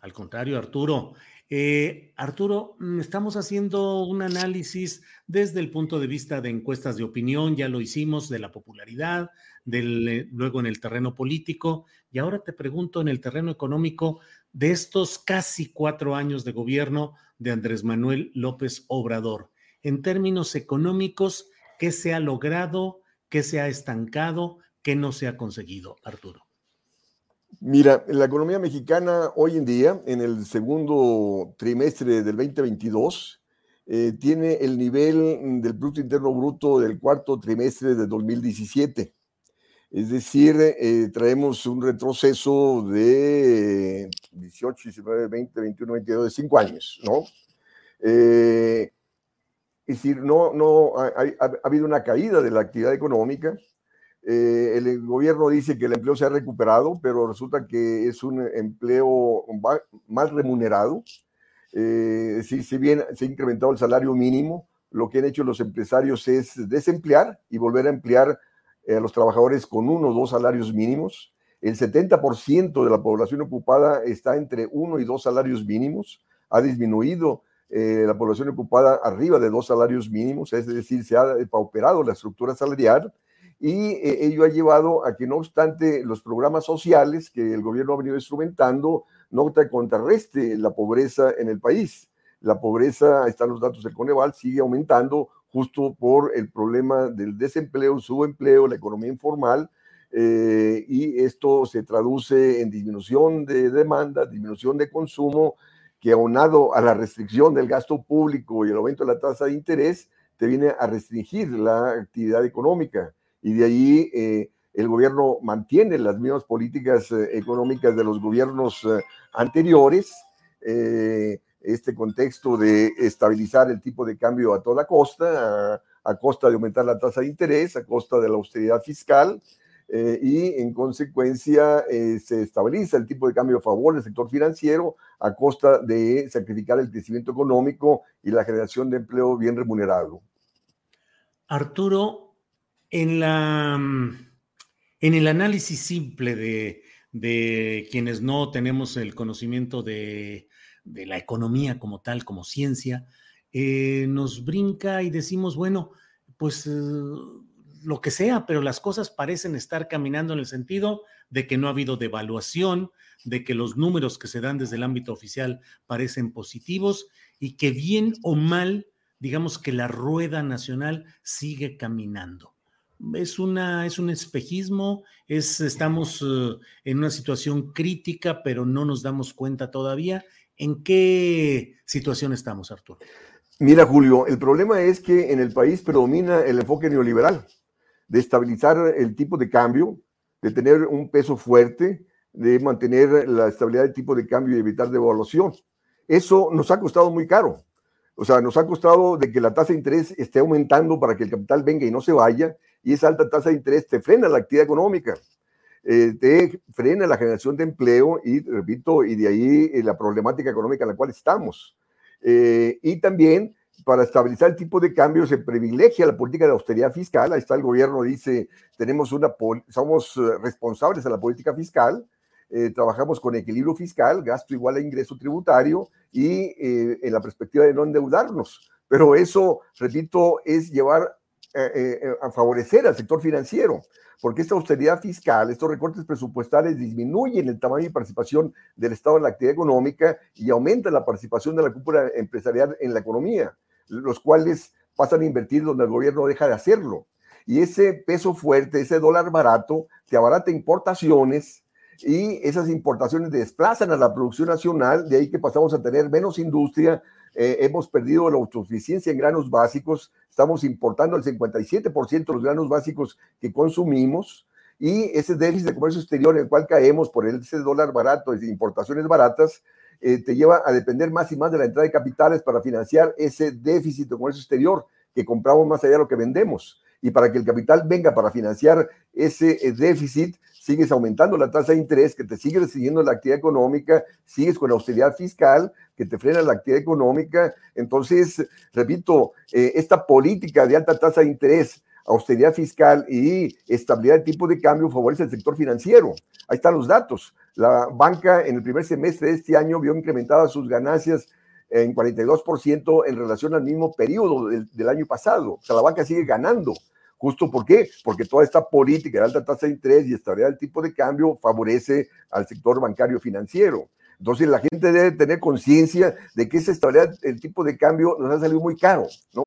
Al contrario, Arturo. Eh, Arturo, mm, estamos haciendo un análisis desde el punto de vista de encuestas de opinión, ya lo hicimos, de la popularidad, eh, luego en el terreno político, y ahora te pregunto en el terreno económico de estos casi cuatro años de gobierno de Andrés Manuel López Obrador. En términos económicos, ¿qué se ha logrado? ¿Qué se ha estancado? ¿Qué no se ha conseguido, Arturo? Mira, la economía mexicana hoy en día, en el segundo trimestre del 2022, eh, tiene el nivel del Producto Interno Bruto del cuarto trimestre de 2017. Es decir, eh, traemos un retroceso de 18, 19, 20, 21, 22, de 5 años, ¿no? Eh, es decir, no, no, ha, ha, habido una caída de la actividad económica, eh, el gobierno dice que el empleo se ha recuperado, pero resulta que es un empleo mal remunerado. Eh, si bien se ha incrementado el salario mínimo, lo que han hecho los empresarios es desemplear y volver a emplear eh, a los trabajadores con uno o dos salarios mínimos. El 70% de la población ocupada está entre uno y dos salarios mínimos. Ha disminuido la población ocupada arriba de dos salarios mínimos, es decir, se ha pauperado la estructura salarial y eh, ello ha llevado a que, no obstante, los programas sociales que el gobierno ha venido instrumentando no te contrarreste la pobreza en el país. La pobreza, están los datos del Coneval, sigue aumentando justo por el problema del desempleo, subempleo, la economía informal, eh, y esto se traduce en disminución de demanda, disminución de consumo, que aunado a la restricción del gasto público y el aumento de la tasa de interés, te viene a restringir la actividad económica y de ahí eh, el gobierno mantiene las mismas políticas eh, económicas de los gobiernos eh, anteriores, este contexto de estabilizar el tipo de cambio a toda costa, a, a costa de aumentar la tasa de interés, a costa de la austeridad fiscal, y en consecuencia se estabiliza el tipo de cambio a favor del sector financiero a costa de sacrificar el crecimiento económico y la generación de empleo bien remunerado. Arturo, en, la, en el análisis simple de, quienes no tenemos el conocimiento de, de, la economía como tal, como ciencia, eh, nos brinca y decimos, bueno, pues eh, lo que sea, pero las cosas parecen estar caminando en el sentido de que no ha habido devaluación, de que los números que se dan desde el ámbito oficial parecen positivos y que bien o mal, digamos que la rueda nacional sigue caminando es, una, es un espejismo, es, estamos uh, en una situación crítica, pero no nos damos cuenta todavía. ¿En qué situación estamos, Arturo? Mira, Julio, el problema es que en el país predomina el enfoque neoliberal de estabilizar el tipo de cambio, de tener un peso fuerte, de mantener la estabilidad del tipo de cambio y evitar devaluación. Eso nos ha costado muy caro. O sea, nos ha costado de que la tasa de interés esté aumentando para que el capital venga y no se vaya, y esa alta tasa de interés te frena la actividad económica, eh, te frena la generación de empleo y, repito, y de ahí eh, la problemática económica en la cual estamos. Eh, y también para estabilizar el tipo de cambio se privilegia la política de austeridad fiscal. Ahí está el gobierno, dice, tenemos una, somos responsables de la política fiscal, eh, trabajamos con equilibrio fiscal, gasto igual a ingreso tributario y en la perspectiva de no endeudarnos. Pero eso, repito, es llevar a favorecer al sector financiero porque esta austeridad fiscal, estos recortes presupuestales disminuyen el tamaño y participación del Estado en la actividad económica y aumentan la participación de la cúpula empresarial en la economía, los cuales pasan a invertir donde el gobierno deja de hacerlo. Y ese peso fuerte, ese dólar barato, te abarata importaciones y esas importaciones desplazan a la producción nacional, de ahí que pasamos a tener menos industria, eh, hemos perdido la autosuficiencia en granos básicos, estamos importando el 57% de los granos básicos que consumimos y ese déficit de comercio exterior en el cual caemos por ese dólar barato y importaciones baratas, eh, te lleva a depender más y más de la entrada de capitales para financiar ese déficit de comercio exterior que compramos más allá de lo que vendemos. Y para que el capital venga para financiar ese eh, déficit, sigues aumentando la tasa de interés, que te sigue recibiendo la actividad económica, sigues con la austeridad fiscal, que te frena la actividad económica. Entonces, repito, eh, esta política de alta tasa de interés, austeridad fiscal y estabilidad de tipo de cambio favorece el sector financiero. Ahí están los datos. La banca en el primer semestre de este año vio incrementadas sus ganancias en 42% en relación al mismo periodo del, del año pasado. O sea, la banca sigue ganando. ¿Justo por qué? Porque toda esta política de alta tasa de interés y estabilidad del tipo de cambio favorece al sector bancario financiero. Entonces la gente debe tener conciencia de que esa estabilidad tipo de cambio nos ha salido muy caro, ¿no?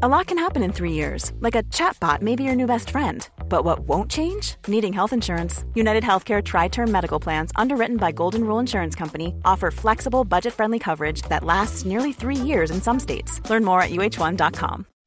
A lot can happen in three years, like a chatbot may be your new best friend. But what won't change? Needing health insurance. United Healthcare Tri Term Medical Plans, underwritten by Golden Rule Insurance Company, offer flexible, budget friendly coverage that lasts nearly three years in some states. Learn more at uh1.com.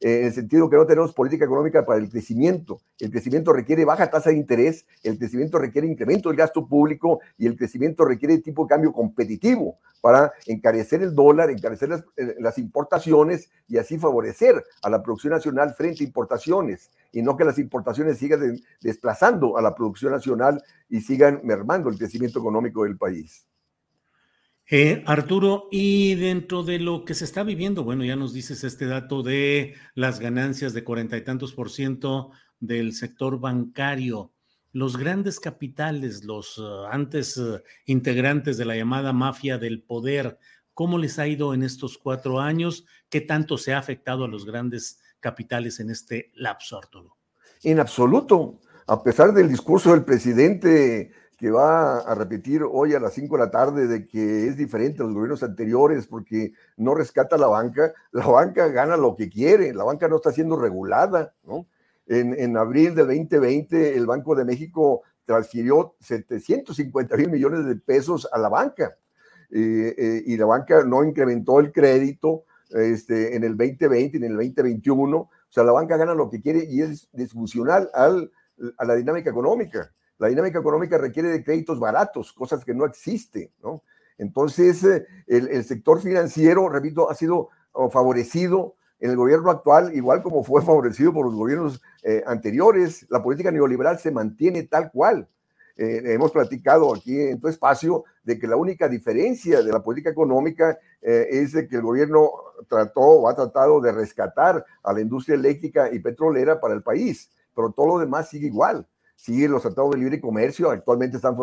En el sentido que no tenemos política económica para el crecimiento. El crecimiento requiere baja tasa de interés, el crecimiento requiere incremento del gasto público y el crecimiento requiere tipo de cambio competitivo para encarecer el dólar, encarecer las, eh, las importaciones y así favorecer a la producción nacional frente a importaciones y no que las importaciones sigan desplazando a la producción nacional y sigan mermando el crecimiento económico del país. Eh, Arturo, y dentro de lo que se está viviendo, bueno, ya nos dices este dato de las ganancias de cuarenta y tantos por ciento del sector bancario. Los grandes capitales, los uh, antes uh, integrantes de la llamada mafia del poder, ¿cómo les ha ido en estos cuatro años? ¿Qué tanto se ha afectado a los grandes capitales en este lapso, Arturo? En absoluto. A pesar del discurso del presidente que va a repetir hoy a las 5 de la tarde de que es diferente a los gobiernos anteriores porque no rescata la banca, la banca gana lo que quiere, la banca no está siendo regulada, ¿no? En, en abril del 2020 el Banco de México transfirió 750 mil millones de pesos a la banca eh, eh, y la banca no incrementó el crédito este, en el 2020 ni en el 2021, o sea, la banca gana lo que quiere y es disfuncional al, a la dinámica económica. La dinámica económica requiere de créditos baratos, cosas que no existen, ¿no? Entonces, eh, el, sector financiero, repito, ha sido favorecido en el gobierno actual, igual como fue favorecido por los gobiernos eh, anteriores. La política neoliberal se mantiene tal cual. Eh, hemos platicado aquí en tu espacio de que la única diferencia de la política económica es de que el gobierno trató o ha tratado de rescatar a la industria eléctrica y petrolera para el país, pero todo lo demás sigue igual siguen los tratados de libre comercio. Actualmente están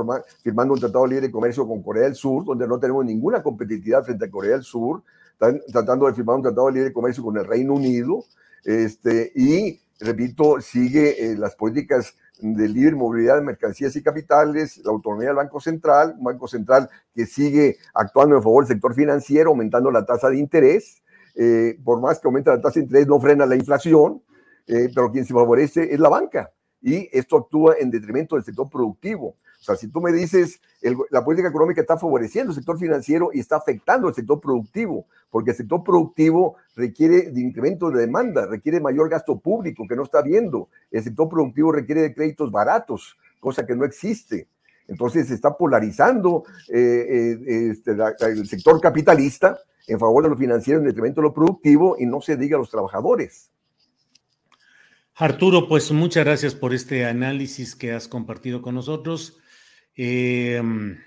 firmando un tratado de libre comercio con Corea del Sur, donde no tenemos ninguna competitividad frente a Corea del Sur. Están tratando de firmar un tratado de libre comercio con el Reino Unido. Este, y, repito, sigue eh, las políticas de libre movilidad de mercancías y capitales, la autonomía del Banco Central, un Banco Central que sigue actuando en favor del sector financiero, aumentando la tasa de interés. Eh, por más que aumente la tasa de interés, no frena la inflación, eh, pero quien se favorece es la banca y esto actúa en detrimento del sector productivo, O sea, si tú me dices, la política económica está favoreciendo el sector financiero y está afectando al sector productivo, porque el sector productivo requiere de incremento de demanda, requiere mayor gasto público que no está viendo. El sector productivo requiere de créditos baratos, cosa que no existe. Entonces se está polarizando eh, eh, este, el sector capitalista en favor de lo financiero en detrimento de lo productivo y no se diga a los trabajadores. Arturo, pues muchas gracias por este análisis que has compartido con nosotros. Em,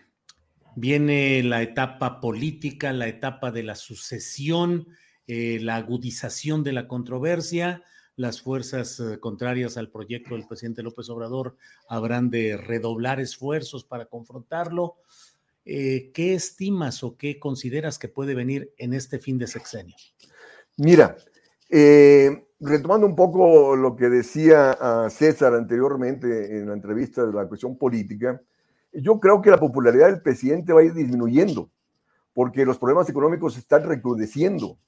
viene la etapa política, la etapa de la sucesión, eh, la agudización de la controversia. Las fuerzas eh, contrarias al proyecto del presidente López Obrador habrán de redoblar esfuerzos para confrontarlo. Eh, ¿Qué estimas o qué consideras que puede venir en este fin de sexenio? Mira, retomando un poco lo que decía ah, César anteriormente en la entrevista de la cuestión política, yo creo que la popularidad del presidente va a ir disminuyendo porque los problemas económicos se están recrudeciendo.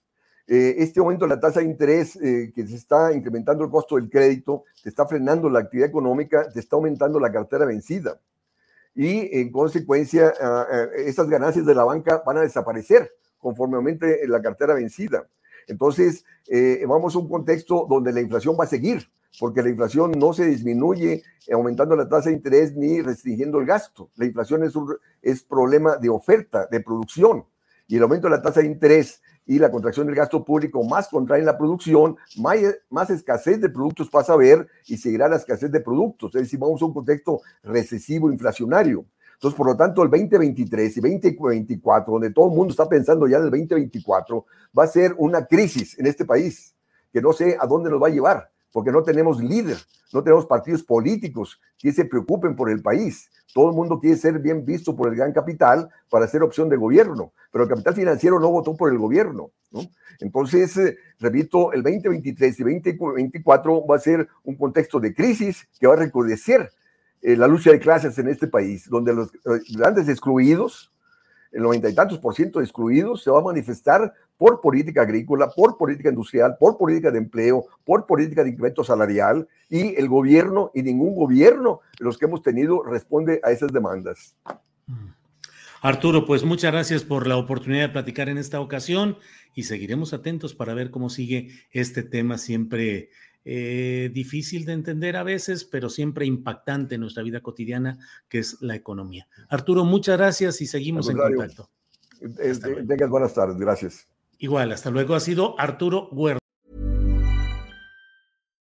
Eh, este aumento de la tasa de interés eh, que se está incrementando el costo del crédito, te está frenando la actividad económica, te está aumentando la cartera vencida. Y en consecuencia, ah, esas ganancias de la banca van a desaparecer conforme aumente la cartera vencida. Entonces, eh, vamos a un contexto donde la inflación va a seguir, porque la inflación no se disminuye aumentando la tasa de interés ni restringiendo el gasto. La inflación es un es problema de oferta, de producción. Y el aumento de la tasa de interés y la contracción del gasto público más contraen la producción, más, más escasez de productos pasa a haber y seguirá la escasez de productos. Es decir, vamos a un contexto recesivo inflacionario. Entonces, por lo tanto, el 2023 y 2024, donde todo el mundo está pensando ya en el 2024, va a ser una crisis en este país, que no sé a dónde nos va a llevar, porque no tenemos líder, no tenemos partidos políticos que se preocupen por el país. Todo el mundo quiere ser bien visto por el gran capital para ser opción de gobierno, pero el capital financiero no votó por el gobierno. Entonces, eh, repito, el 2023 y 2024 va a ser un contexto de crisis que va a recrudecer eh, la lucha de clases en este país, donde los eh, grandes excluidos, el noventa y tantos por ciento de excluidos, se va a manifestar por política agrícola, por política industrial, por política de empleo, por política de incremento salarial, y el gobierno y ningún gobierno de los que hemos tenido responde a esas demandas. Arturo, pues muchas gracias por la oportunidad de platicar en esta ocasión y seguiremos atentos para ver cómo sigue este tema siempre eh, difícil de entender a veces, pero siempre impactante en nuestra vida cotidiana, que es la economía. Arturo, muchas gracias y seguimos en contacto. Tengas buenas tardes, gracias. Igual, hasta luego. Ha sido Arturo Huerta.